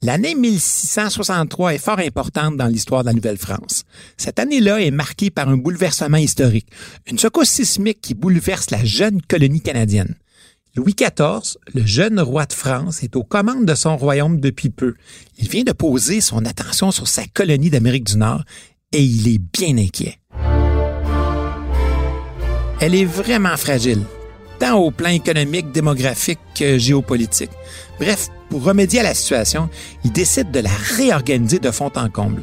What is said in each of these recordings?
L'année 1663 est fort importante dans l'histoire de la Nouvelle-France. Cette année-là est marquée par un bouleversement historique, une secousse sismique qui bouleverse la jeune colonie canadienne. Louis XIV, le jeune roi de France, est aux commandes de son royaume depuis peu. Il vient de poser son attention sur sa colonie d'Amérique du Nord et il est bien inquiet. Elle est vraiment fragile, tant au plan économique, démographique que géopolitique. Bref, pour remédier à la situation, il décide de la réorganiser de fond en comble.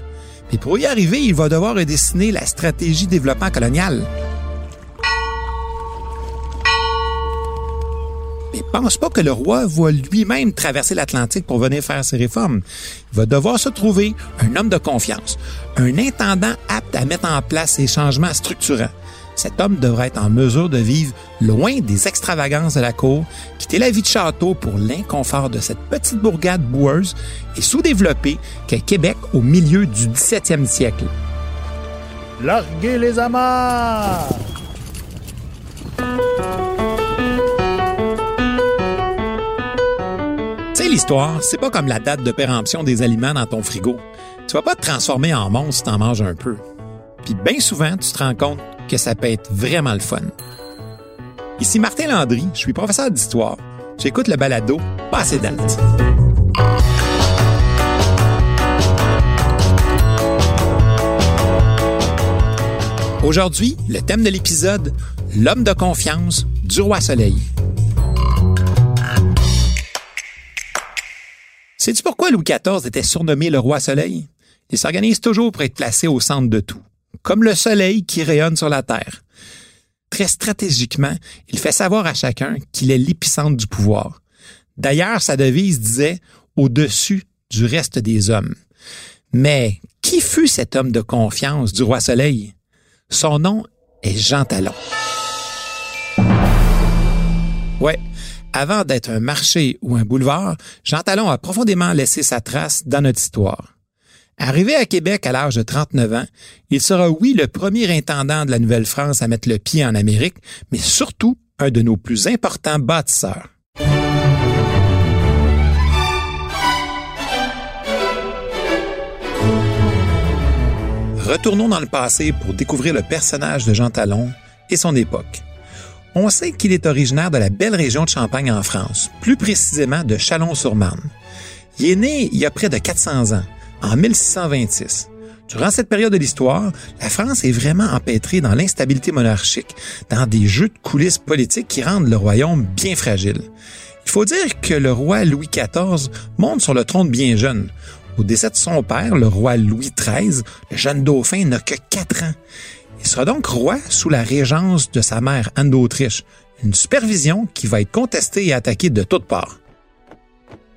Mais pour y arriver, il va devoir redessiner la stratégie développement colonial. Mais pense pas que le roi va lui-même traverser l'Atlantique pour venir faire ses réformes. Il va devoir se trouver un homme de confiance, un intendant apte à mettre en place ces changements structurants cet homme devrait être en mesure de vivre loin des extravagances de la cour, quitter la vie de château pour l'inconfort de cette petite bourgade boueuse et sous-développée qu'est Québec au milieu du 17e siècle. Larguez les amarres! Tu sais, l'histoire, c'est pas comme la date de péremption des aliments dans ton frigo. Tu vas pas te transformer en monstre si t'en manges un peu. Puis bien souvent, tu te rends compte que ça peut être vraiment le fun. Ici Martin Landry, je suis professeur d'histoire. J'écoute le balado Passé date. Aujourd'hui, le thème de l'épisode, l'homme de confiance du roi Soleil. Sais-tu pourquoi Louis XIV était surnommé le roi Soleil? Il s'organise toujours pour être placé au centre de tout comme le soleil qui rayonne sur la Terre. Très stratégiquement, il fait savoir à chacun qu'il est l'épicentre du pouvoir. D'ailleurs, sa devise disait au-dessus du reste des hommes. Mais qui fut cet homme de confiance du roi Soleil? Son nom est Jean Talon. Ouais, avant d'être un marché ou un boulevard, Jean Talon a profondément laissé sa trace dans notre histoire. Arrivé à Québec à l'âge de 39 ans, il sera, oui, le premier intendant de la Nouvelle-France à mettre le pied en Amérique, mais surtout un de nos plus importants bâtisseurs. Retournons dans le passé pour découvrir le personnage de Jean Talon et son époque. On sait qu'il est originaire de la belle région de Champagne en France, plus précisément de Chalon-sur-Marne. Il est né il y a près de 400 ans en 1626. Durant cette période de l'histoire, la France est vraiment empêtrée dans l'instabilité monarchique, dans des jeux de coulisses politiques qui rendent le royaume bien fragile. Il faut dire que le roi Louis XIV monte sur le trône bien jeune. Au décès de son père, le roi Louis XIII, le jeune dauphin n'a que quatre ans. Il sera donc roi sous la régence de sa mère Anne d'Autriche, une supervision qui va être contestée et attaquée de toutes parts.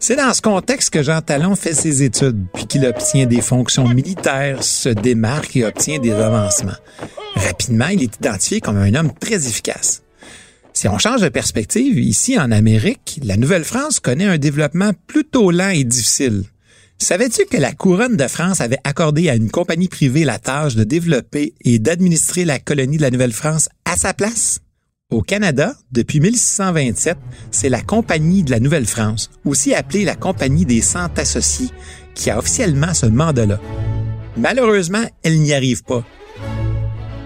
C'est dans ce contexte que Jean Talon fait ses études, puis qu'il obtient des fonctions militaires, se démarque et obtient des avancements. Rapidement, il est identifié comme un homme très efficace. Si on change de perspective, ici en Amérique, la Nouvelle-France connaît un développement plutôt lent et difficile. Savais-tu que la couronne de France avait accordé à une compagnie privée la tâche de développer et d'administrer la colonie de la Nouvelle-France à sa place? Au Canada, depuis 1627, c'est la Compagnie de la Nouvelle-France, aussi appelée la Compagnie des Cent Associés, qui a officiellement ce mandat-là. Malheureusement, elle n'y arrive pas.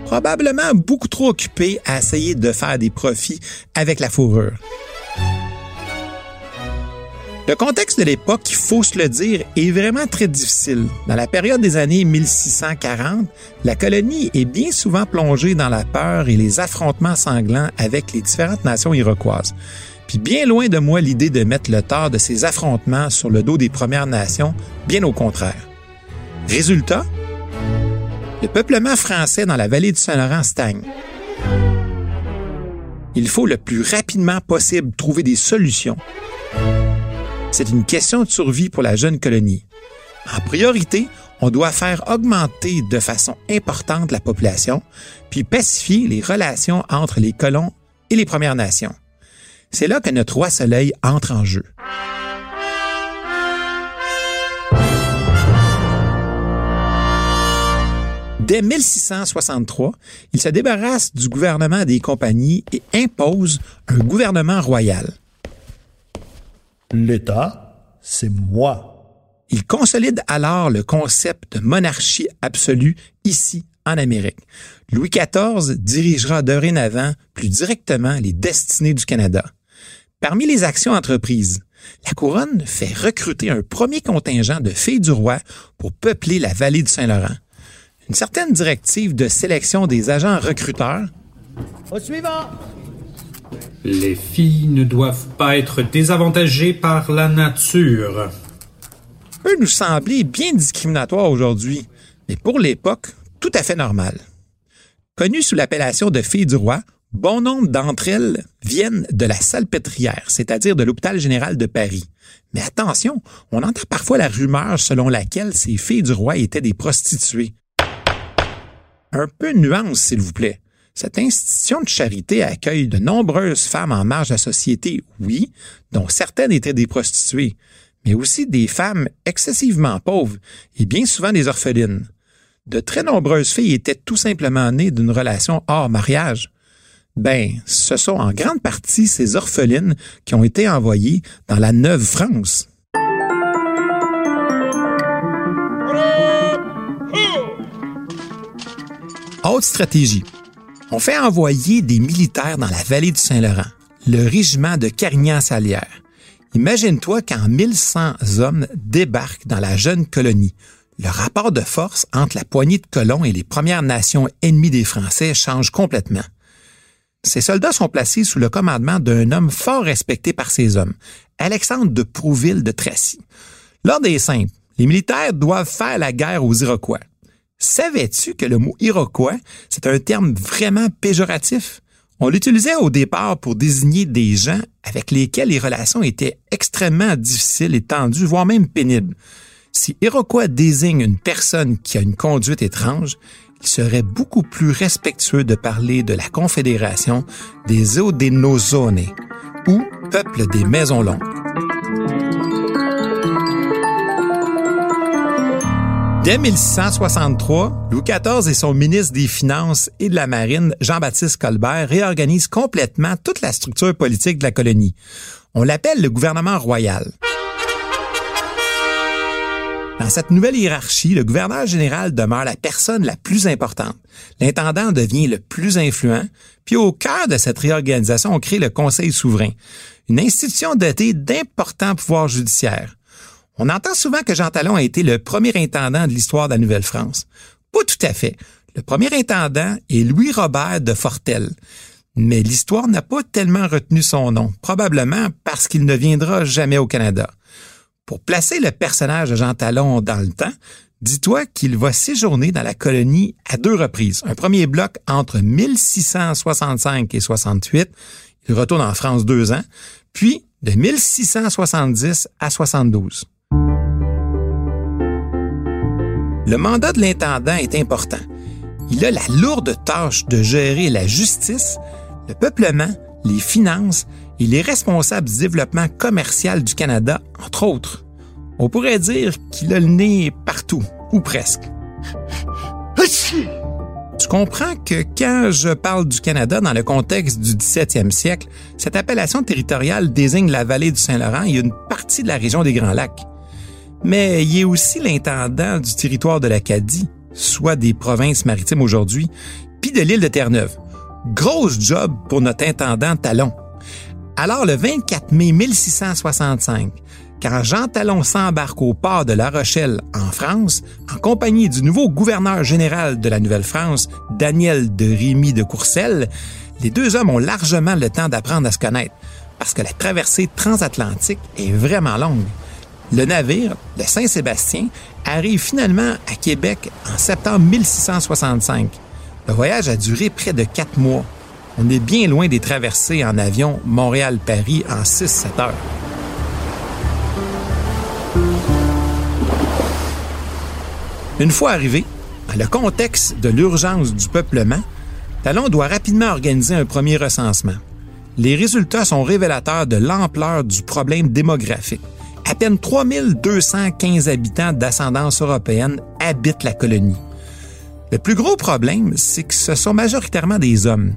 Probablement beaucoup trop occupée à essayer de faire des profits avec la fourrure. Le contexte de l'époque, il faut se le dire, est vraiment très difficile. Dans la période des années 1640, la colonie est bien souvent plongée dans la peur et les affrontements sanglants avec les différentes nations iroquoises. Puis bien loin de moi l'idée de mettre le tort de ces affrontements sur le dos des Premières Nations, bien au contraire. Résultat, le peuplement français dans la vallée du Saint-Laurent stagne. Il faut le plus rapidement possible trouver des solutions c'est une question de survie pour la jeune colonie. En priorité, on doit faire augmenter de façon importante la population, puis pacifier les relations entre les colons et les Premières Nations. C'est là que notre roi Soleil entre en jeu. Dès 1663, il se débarrasse du gouvernement des compagnies et impose un gouvernement royal. L'État, c'est moi. Il consolide alors le concept de monarchie absolue ici en Amérique. Louis XIV dirigera dorénavant plus directement les destinées du Canada. Parmi les actions entreprises, la couronne fait recruter un premier contingent de filles du roi pour peupler la vallée du Saint-Laurent. Une certaine directive de sélection des agents recruteurs. Au suivant! Les filles ne doivent pas être désavantagées par la nature. Peut nous sembler bien discriminatoire aujourd'hui, mais pour l'époque, tout à fait normal. Connues sous l'appellation de filles du roi, bon nombre d'entre elles viennent de la salpêtrière, c'est-à-dire de l'hôpital général de Paris. Mais attention, on entend parfois la rumeur selon laquelle ces filles du roi étaient des prostituées. Un peu nuance, s'il vous plaît. Cette institution de charité accueille de nombreuses femmes en marge de la société, oui, dont certaines étaient des prostituées, mais aussi des femmes excessivement pauvres et bien souvent des orphelines. De très nombreuses filles étaient tout simplement nées d'une relation hors mariage. Ben, ce sont en grande partie ces orphelines qui ont été envoyées dans la Neuve France. Haute stratégie. On fait envoyer des militaires dans la vallée du Saint-Laurent, le régiment de Carignan-Salière. Imagine-toi qu'en 1100 hommes débarquent dans la jeune colonie. Le rapport de force entre la poignée de colons et les Premières Nations ennemies des Français change complètement. Ces soldats sont placés sous le commandement d'un homme fort respecté par ses hommes, Alexandre de Prouville de Tracy. Lors des simples, les militaires doivent faire la guerre aux Iroquois. Savais-tu que le mot Iroquois, c'est un terme vraiment péjoratif? On l'utilisait au départ pour désigner des gens avec lesquels les relations étaient extrêmement difficiles et tendues, voire même pénibles. Si Iroquois désigne une personne qui a une conduite étrange, il serait beaucoup plus respectueux de parler de la Confédération des Odenozones, ou peuple des maisons longues. Dès 1663, Louis XIV et son ministre des Finances et de la Marine, Jean-Baptiste Colbert, réorganisent complètement toute la structure politique de la colonie. On l'appelle le gouvernement royal. Dans cette nouvelle hiérarchie, le gouverneur général demeure la personne la plus importante. L'intendant devient le plus influent, puis au cœur de cette réorganisation, on crée le Conseil souverain, une institution dotée d'importants pouvoirs judiciaires. On entend souvent que Jean Talon a été le premier intendant de l'histoire de la Nouvelle-France. Pas tout à fait. Le premier intendant est Louis-Robert de Fortel. Mais l'histoire n'a pas tellement retenu son nom, probablement parce qu'il ne viendra jamais au Canada. Pour placer le personnage de Jean Talon dans le temps, dis-toi qu'il va séjourner dans la colonie à deux reprises. Un premier bloc entre 1665 et 68. Il retourne en France deux ans. Puis de 1670 à 72. Le mandat de l'intendant est important. Il a la lourde tâche de gérer la justice, le peuplement, les finances il est responsable du développement commercial du Canada, entre autres. On pourrait dire qu'il a le nez partout, ou presque. Tu comprends que quand je parle du Canada dans le contexte du 17e siècle, cette appellation territoriale désigne la vallée du Saint-Laurent et une partie de la région des Grands Lacs. Mais il est aussi l'intendant du territoire de l'Acadie, soit des provinces maritimes aujourd'hui, puis de l'île de Terre-Neuve. Grosse job pour notre intendant Talon. Alors, le 24 mai 1665, quand Jean Talon s'embarque au port de La Rochelle, en France, en compagnie du nouveau gouverneur général de la Nouvelle-France, Daniel de Rémy de Courcelles, les deux hommes ont largement le temps d'apprendre à se connaître, parce que la traversée transatlantique est vraiment longue. Le navire, le Saint-Sébastien, arrive finalement à Québec en septembre 1665. Le voyage a duré près de quatre mois. On est bien loin des traversées en avion Montréal-Paris en 6-7 heures. Une fois arrivé, dans le contexte de l'urgence du peuplement, Talon doit rapidement organiser un premier recensement. Les résultats sont révélateurs de l'ampleur du problème démographique. À peine 3215 habitants d'ascendance européenne habitent la colonie. Le plus gros problème, c'est que ce sont majoritairement des hommes.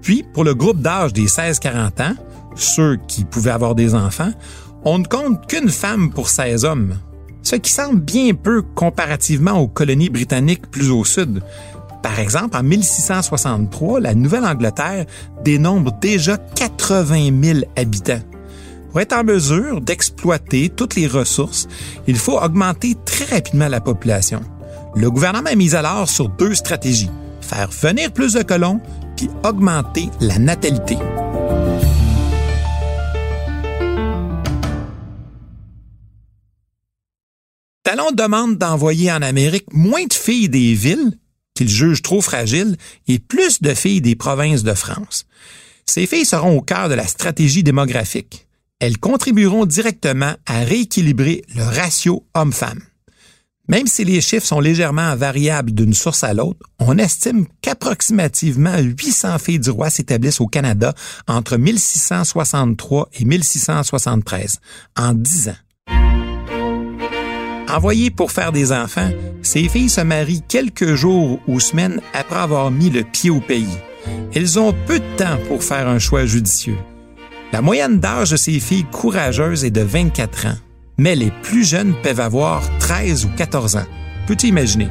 Puis, pour le groupe d'âge des 16-40 ans, ceux qui pouvaient avoir des enfants, on ne compte qu'une femme pour 16 hommes, ce qui semble bien peu comparativement aux colonies britanniques plus au sud. Par exemple, en 1663, la Nouvelle-Angleterre dénombre déjà 80 000 habitants. Pour être en mesure d'exploiter toutes les ressources, il faut augmenter très rapidement la population. Le gouvernement a mis alors sur deux stratégies. Faire venir plus de colons, puis augmenter la natalité. Talon demande d'envoyer en Amérique moins de filles des villes, qu'il juge trop fragiles, et plus de filles des provinces de France. Ces filles seront au cœur de la stratégie démographique. Elles contribueront directement à rééquilibrer le ratio homme-femme. Même si les chiffres sont légèrement variables d'une source à l'autre, on estime qu'approximativement 800 filles du roi s'établissent au Canada entre 1663 et 1673, en 10 ans. Envoyées pour faire des enfants, ces filles se marient quelques jours ou semaines après avoir mis le pied au pays. Elles ont peu de temps pour faire un choix judicieux. La moyenne d'âge de ces filles courageuses est de 24 ans mais les plus jeunes peuvent avoir 13 ou 14 ans. Peux-tu imaginer?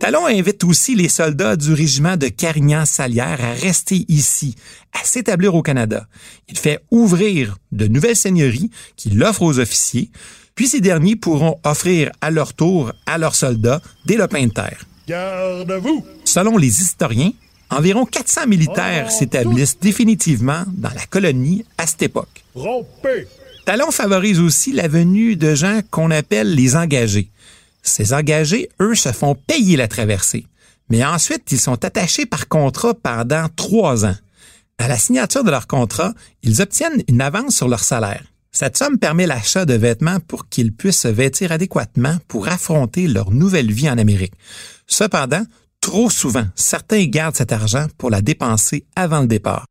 Talon invite aussi les soldats du régiment de Carignan-Salière à rester ici, à s'établir au Canada. Il fait ouvrir de nouvelles seigneuries qu'il offre aux officiers, puis ces derniers pourront offrir à leur tour à leurs soldats des lopins de terre. Garde-vous! Selon les historiens, Environ 400 militaires s'établissent définitivement dans la colonie à cette époque. Talon favorise aussi la venue de gens qu'on appelle les engagés. Ces engagés, eux, se font payer la traversée. Mais ensuite, ils sont attachés par contrat pendant trois ans. À la signature de leur contrat, ils obtiennent une avance sur leur salaire. Cette somme permet l'achat de vêtements pour qu'ils puissent se vêtir adéquatement pour affronter leur nouvelle vie en Amérique. Cependant, Trop souvent, certains gardent cet argent pour la dépenser avant le départ.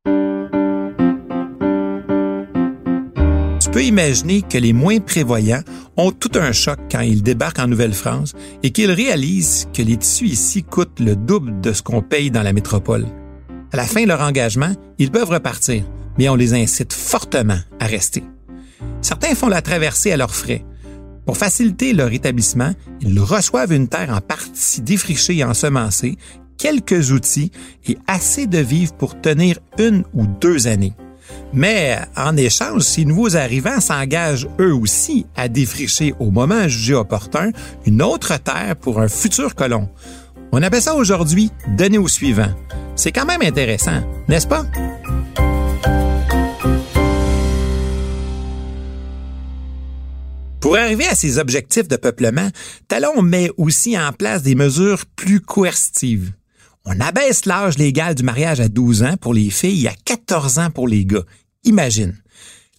Tu peux imaginer que les moins prévoyants ont tout un choc quand ils débarquent en Nouvelle-France et qu'ils réalisent que les tissus ici coûtent le double de ce qu'on paye dans la métropole. À la fin de leur engagement, ils peuvent repartir, mais on les incite fortement à rester. Certains font la traversée à leurs frais, pour faciliter leur établissement, ils reçoivent une terre en partie défrichée et ensemencée, quelques outils et assez de vivres pour tenir une ou deux années. Mais en échange, ces nouveaux arrivants s'engagent eux aussi à défricher au moment jugé opportun une autre terre pour un futur colon. On appelle ça aujourd'hui donner au suivant. C'est quand même intéressant, n'est-ce pas? Pour arriver à ces objectifs de peuplement, Talon met aussi en place des mesures plus coercitives. On abaisse l'âge légal du mariage à 12 ans pour les filles et à 14 ans pour les gars. Imagine.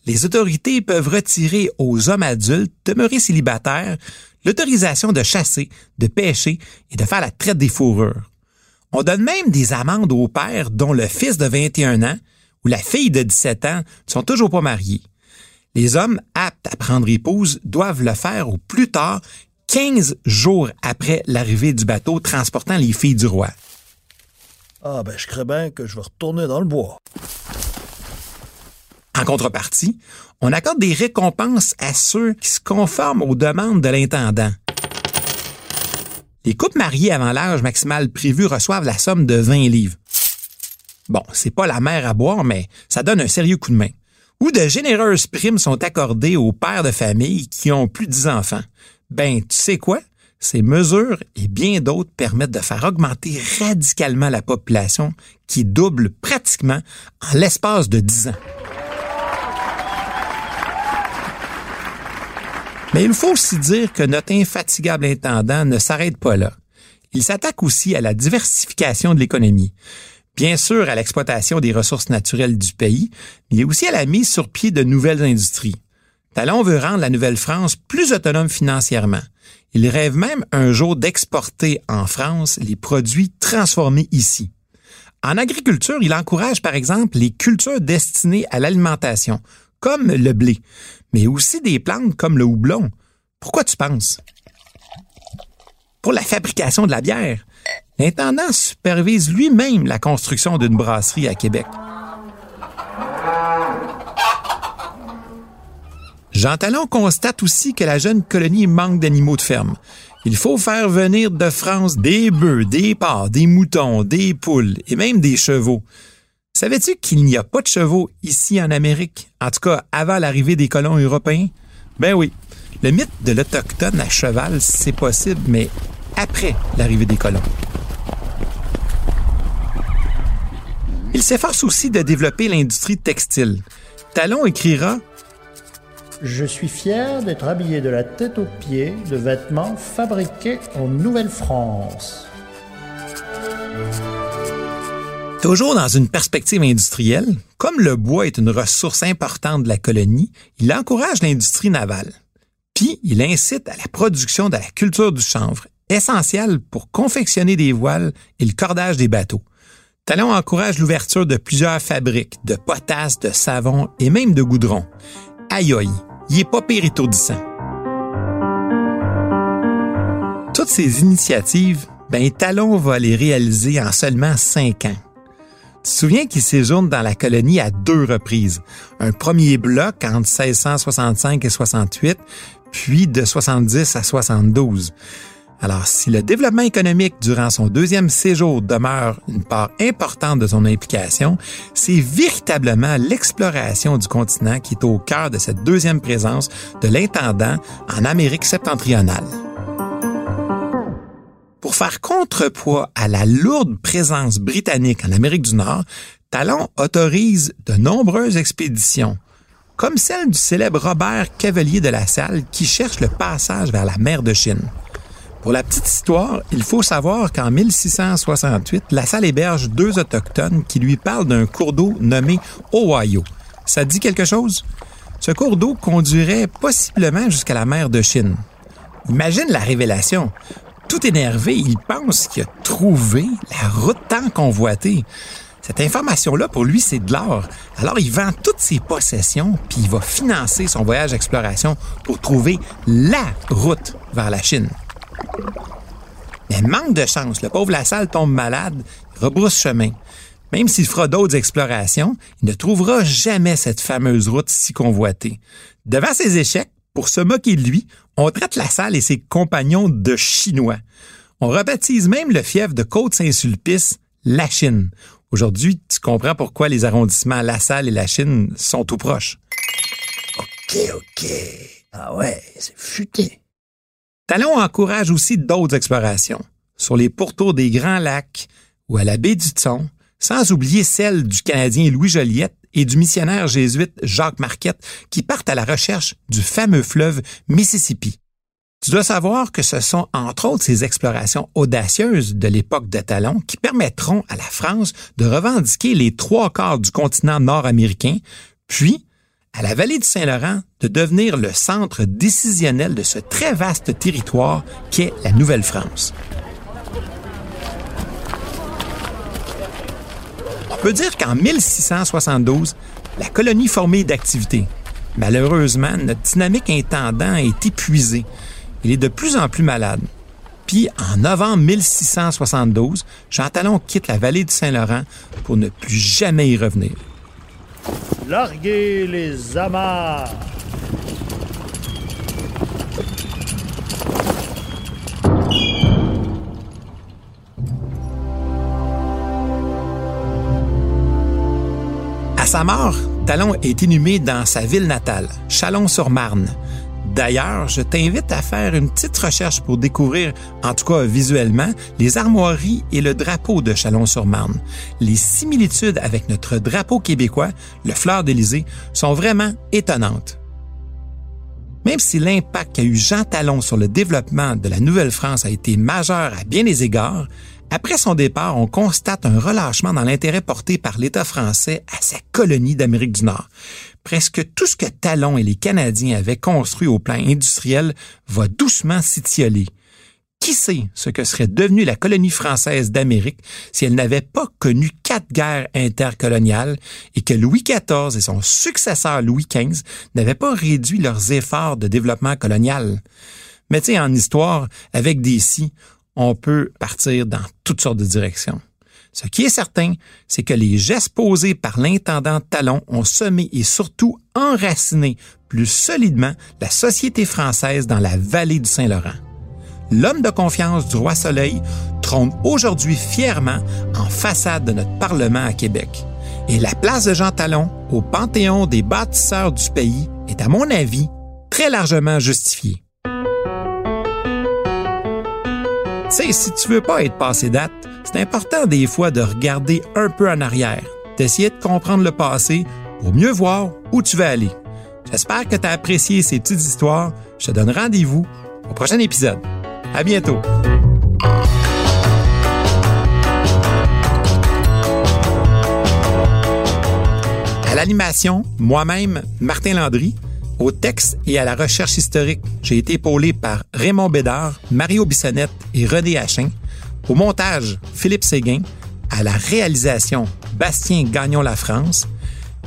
Les autorités peuvent retirer aux hommes adultes demeurés célibataires l'autorisation de chasser, de pêcher et de faire la traite des fourrures. On donne même des amendes aux pères dont le fils de 21 ans ou la fille de 17 ans ne sont toujours pas mariés. Les hommes aptes à prendre épouse doivent le faire au plus tard 15 jours après l'arrivée du bateau transportant les filles du roi. Ah ben je crains bien que je vais retourner dans le bois. En contrepartie, on accorde des récompenses à ceux qui se conforment aux demandes de l'intendant. Les couples mariés avant l'âge maximal prévu reçoivent la somme de 20 livres. Bon, c'est pas la mer à boire, mais ça donne un sérieux coup de main ou de généreuses primes sont accordées aux pères de famille qui ont plus de 10 enfants. Ben, tu sais quoi? Ces mesures et bien d'autres permettent de faire augmenter radicalement la population qui double pratiquement en l'espace de 10 ans. Mais il faut aussi dire que notre infatigable intendant ne s'arrête pas là. Il s'attaque aussi à la diversification de l'économie bien sûr à l'exploitation des ressources naturelles du pays, mais aussi à la mise sur pied de nouvelles industries. Talon veut rendre la Nouvelle-France plus autonome financièrement. Il rêve même un jour d'exporter en France les produits transformés ici. En agriculture, il encourage par exemple les cultures destinées à l'alimentation, comme le blé, mais aussi des plantes comme le houblon. Pourquoi tu penses? Pour la fabrication de la bière, L'intendant supervise lui-même la construction d'une brasserie à Québec. Jean Talon constate aussi que la jeune colonie manque d'animaux de ferme. Il faut faire venir de France des bœufs, des porcs, des moutons, des poules et même des chevaux. Savais-tu qu'il n'y a pas de chevaux ici en Amérique, en tout cas avant l'arrivée des colons européens? Ben oui, le mythe de l'Autochtone à cheval, c'est possible, mais après l'arrivée des colons. Il s'efforce aussi de développer l'industrie textile. Talon écrira Je suis fier d'être habillé de la tête aux pieds de vêtements fabriqués en Nouvelle-France. Toujours dans une perspective industrielle, comme le bois est une ressource importante de la colonie, il encourage l'industrie navale. Puis, il incite à la production de la culture du chanvre, essentielle pour confectionner des voiles et le cordage des bateaux. Talon encourage l'ouverture de plusieurs fabriques, de potasses, de savon et même de goudron. Aïe aïe, il est pas pire étourdissant. Toutes ces initiatives, ben Talon va les réaliser en seulement cinq ans. Tu te souviens qu'il séjourne dans la colonie à deux reprises. Un premier bloc entre 1665 et 68, puis de 70 à 72. Alors, si le développement économique durant son deuxième séjour demeure une part importante de son implication, c'est véritablement l'exploration du continent qui est au cœur de cette deuxième présence de l'intendant en Amérique septentrionale. Pour faire contrepoids à la lourde présence britannique en Amérique du Nord, Talon autorise de nombreuses expéditions, comme celle du célèbre Robert Cavelier de la Salle qui cherche le passage vers la mer de Chine. Pour la petite histoire, il faut savoir qu'en 1668, La Salle héberge deux autochtones qui lui parlent d'un cours d'eau nommé Ohio. Ça dit quelque chose? Ce cours d'eau conduirait possiblement jusqu'à la mer de Chine. Imagine la révélation. Tout énervé, il pense qu'il a trouvé la route tant convoitée. Cette information-là, pour lui, c'est de l'or. Alors, il vend toutes ses possessions, puis il va financer son voyage d'exploration pour trouver la route vers la Chine. Mais manque de chance, le pauvre Lassalle tombe malade, rebrousse chemin. Même s'il fera d'autres explorations, il ne trouvera jamais cette fameuse route si convoitée. Devant ses échecs, pour se moquer de lui, on traite Lassalle et ses compagnons de Chinois. On rebaptise même le fief de Côte-Saint-Sulpice la Chine. Aujourd'hui, tu comprends pourquoi les arrondissements La Salle et la Chine sont tout proches. OK, OK. Ah ouais, c'est futé. Talon encourage aussi d'autres explorations, sur les pourtours des Grands Lacs ou à la baie du Thon, sans oublier celle du Canadien Louis Joliette et du missionnaire jésuite Jacques Marquette qui partent à la recherche du fameux fleuve Mississippi. Tu dois savoir que ce sont entre autres ces explorations audacieuses de l'époque de Talon qui permettront à la France de revendiquer les trois quarts du continent nord-américain, puis à la vallée du Saint-Laurent de devenir le centre décisionnel de ce très vaste territoire qu'est la Nouvelle-France. On peut dire qu'en 1672, la colonie formée d'activité. Malheureusement, notre dynamique intendant est épuisée il est de plus en plus malade. Puis, en novembre 1672, Jean Talon quitte la vallée du Saint-Laurent pour ne plus jamais y revenir. Larguez les amarres. À sa mort, Talon est inhumé dans sa ville natale, Chalon-sur-Marne, D'ailleurs, je t'invite à faire une petite recherche pour découvrir, en tout cas visuellement, les armoiries et le drapeau de Chalon-sur-Marne. Les similitudes avec notre drapeau québécois, le fleur d'Élysée, sont vraiment étonnantes. Même si l'impact qu'a eu Jean Talon sur le développement de la Nouvelle-France a été majeur à bien des égards, après son départ, on constate un relâchement dans l'intérêt porté par l'État français à sa colonie d'Amérique du Nord. Presque tout ce que Talon et les Canadiens avaient construit au plan industriel va doucement s'étioler. Qui sait ce que serait devenue la colonie française d'Amérique si elle n'avait pas connu quatre guerres intercoloniales et que Louis XIV et son successeur Louis XV n'avaient pas réduit leurs efforts de développement colonial? Mais tu en histoire, avec des on peut partir dans toutes sortes de directions. Ce qui est certain, c'est que les gestes posés par l'intendant Talon ont semé et surtout enraciné plus solidement la société française dans la vallée du Saint-Laurent. L'homme de confiance du roi Soleil trône aujourd'hui fièrement en façade de notre Parlement à Québec. Et la place de Jean Talon au panthéon des bâtisseurs du pays est, à mon avis, très largement justifiée. Si tu veux pas être passé date, c'est important des fois de regarder un peu en arrière, d'essayer de comprendre le passé pour mieux voir où tu veux aller. J'espère que tu as apprécié ces petites histoires. Je te donne rendez-vous au prochain épisode. À bientôt! À l'animation, moi-même, Martin Landry. Au texte et à la recherche historique, j'ai été épaulé par Raymond Bédard, Mario Bissonnette et René Hachin. Au montage, Philippe Séguin. À la réalisation, Bastien Gagnon-La France.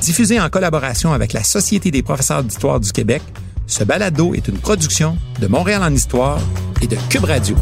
Diffusé en collaboration avec la Société des professeurs d'histoire du Québec, ce balado est une production de Montréal en histoire et de Cube Radio.